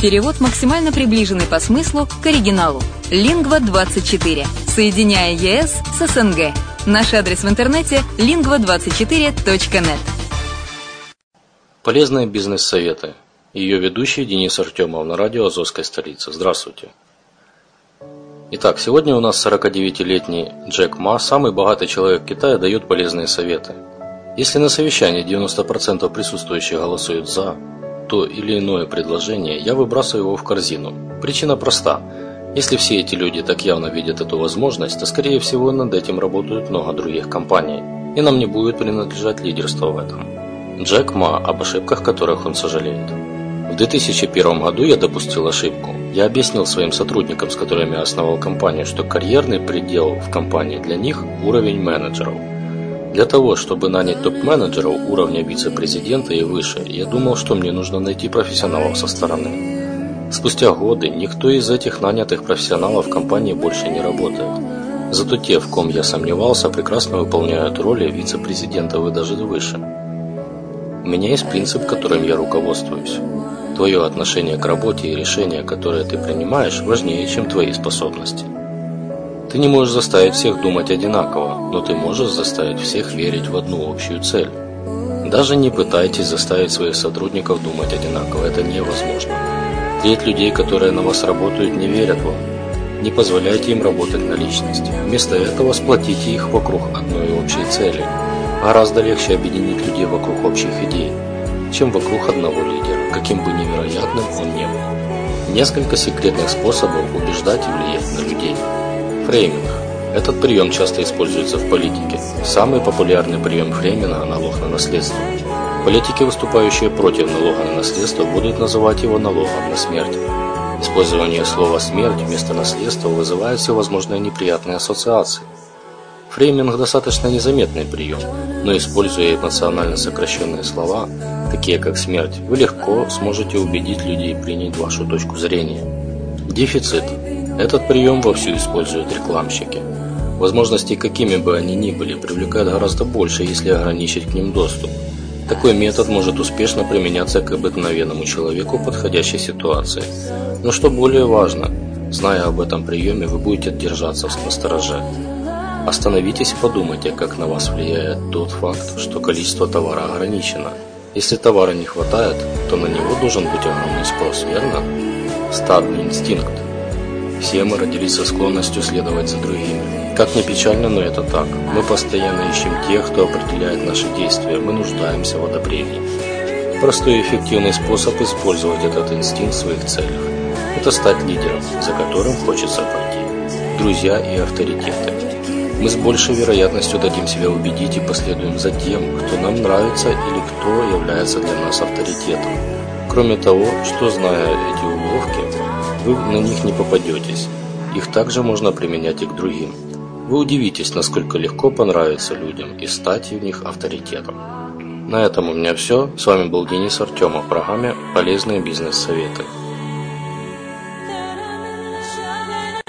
Перевод максимально приближенный по смыслу к оригиналу. Лингва24. Соединяя ЕС с СНГ. Наш адрес в интернете lingva24.net. Полезные бизнес-советы. Ее ведущий Денис Артемов на радио Азовской столицы. Здравствуйте. Итак, сегодня у нас 49-летний Джек Ма, самый богатый человек Китая, дает полезные советы. Если на совещании 90% присутствующих голосуют «за», то или иное предложение, я выбрасываю его в корзину. Причина проста. Если все эти люди так явно видят эту возможность, то скорее всего над этим работают много других компаний, и нам не будет принадлежать лидерство в этом. Джек Ма, об ошибках которых он сожалеет. В 2001 году я допустил ошибку. Я объяснил своим сотрудникам, с которыми я основал компанию, что карьерный предел в компании для них – уровень менеджеров. Для того, чтобы нанять топ-менеджеров уровня вице-президента и выше, я думал, что мне нужно найти профессионалов со стороны. Спустя годы никто из этих нанятых профессионалов в компании больше не работает. Зато те, в ком я сомневался, прекрасно выполняют роли вице-президента и даже выше. У меня есть принцип, которым я руководствуюсь. Твое отношение к работе и решения, которые ты принимаешь, важнее, чем твои способности. Ты не можешь заставить всех думать одинаково, но ты можешь заставить всех верить в одну общую цель. Даже не пытайтесь заставить своих сотрудников думать одинаково, это невозможно. Треть людей, которые на вас работают, не верят вам. Не позволяйте им работать на личности. Вместо этого сплотите их вокруг одной общей цели – Гораздо легче объединить людей вокруг общих идей, чем вокруг одного лидера, каким бы невероятным он ни был. Несколько секретных способов убеждать и влиять на людей. Фрейминг. Этот прием часто используется в политике. Самый популярный прием фрейминга – налог на наследство. Политики, выступающие против налога на наследство, будут называть его налогом на смерть. Использование слова «смерть» вместо наследства вызывает всевозможные неприятные ассоциации. Фрейминг достаточно незаметный прием, но используя эмоционально сокращенные слова, такие как смерть, вы легко сможете убедить людей принять вашу точку зрения. Дефицит. Этот прием вовсю используют рекламщики. Возможности, какими бы они ни были, привлекают гораздо больше, если ограничить к ним доступ. Такой метод может успешно применяться к обыкновенному человеку в подходящей ситуации. Но что более важно, зная об этом приеме, вы будете держаться на стороже. Остановитесь и подумайте, как на вас влияет тот факт, что количество товара ограничено. Если товара не хватает, то на него должен быть огромный спрос, верно? Стадный инстинкт. Все мы родились со склонностью следовать за другими. Как ни печально, но это так. Мы постоянно ищем тех, кто определяет наши действия. Мы нуждаемся в одобрении. Простой и эффективный способ использовать этот инстинкт в своих целях – это стать лидером, за которым хочется пойти. Друзья и авторитеты – мы с большей вероятностью дадим себя убедить и последуем за тем, кто нам нравится или кто является для нас авторитетом. Кроме того, что зная эти уловки, вы на них не попадетесь. Их также можно применять и к другим. Вы удивитесь, насколько легко понравиться людям и стать в них авторитетом. На этом у меня все. С вами был Денис Артемов в программе «Полезные бизнес-советы».